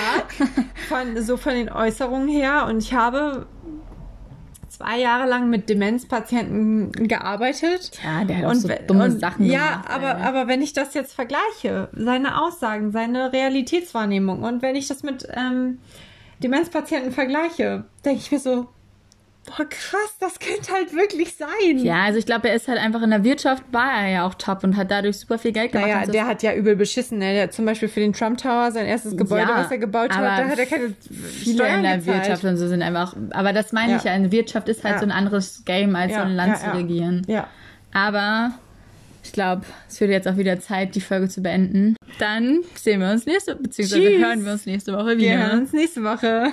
von, so von den Äußerungen her. Und ich habe zwei Jahre lang mit Demenzpatienten gearbeitet. Ja, der hat auch so dumme und, Sachen ja, gemacht. Ja, aber, aber wenn ich das jetzt vergleiche, seine Aussagen, seine Realitätswahrnehmung und wenn ich das mit ähm, Demenzpatienten vergleiche, denke ich mir so, boah, krass, das könnte halt wirklich sein. Ja, also ich glaube, er ist halt einfach in der Wirtschaft, war er ja auch top und hat dadurch super viel Geld gemacht. Naja, der hat ja übel beschissen. Ne? Der hat zum Beispiel für den Trump Tower, sein erstes Gebäude, ja, was er gebaut hat, da hat er keine viele Steuern in der gezahlt. Wirtschaft und so sind einfach, aber das meine ja. ich ja, eine Wirtschaft ist halt ja. so ein anderes Game, als so ein Land zu regieren. Ja. Aber ich glaube, es wird jetzt auch wieder Zeit, die Folge zu beenden. Dann sehen wir uns nächste, beziehungsweise Tschüss. hören wir uns nächste Woche wieder. Wir hören uns nächste Woche.